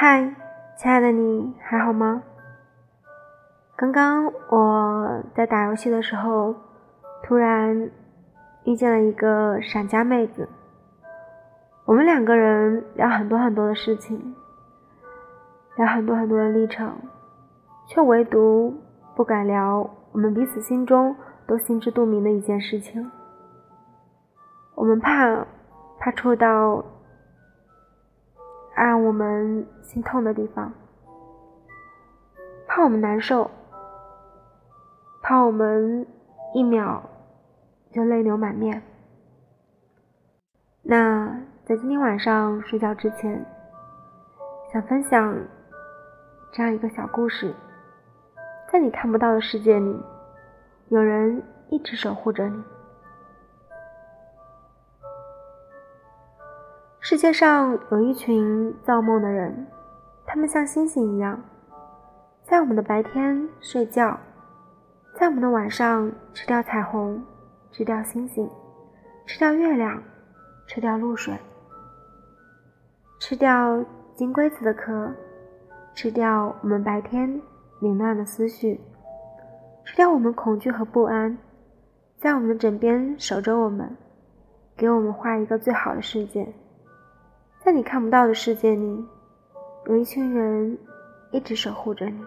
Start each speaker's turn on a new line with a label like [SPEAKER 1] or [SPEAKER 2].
[SPEAKER 1] 嗨，亲爱的你还好吗？刚刚我在打游戏的时候，突然遇见了一个闪家妹子。我们两个人聊很多很多的事情，聊很多很多的历程，却唯独不敢聊我们彼此心中都心知肚明的一件事情。我们怕，怕触到让我们心痛的地方，怕我们难受，怕我们一秒就泪流满面。那在今天晚上睡觉之前，想分享这样一个小故事：在你看不到的世界里，有人一直守护着你。世界上有一群造梦的人，他们像星星一样，在我们的白天睡觉，在我们的晚上吃掉彩虹，吃掉星星，吃掉月亮，吃掉露水，吃掉金龟子的壳，吃掉我们白天凌乱的思绪，吃掉我们恐惧和不安，在我们的枕边守着我们，给我们画一个最好的世界。在你看不到的世界里，有一群人一直守护着你。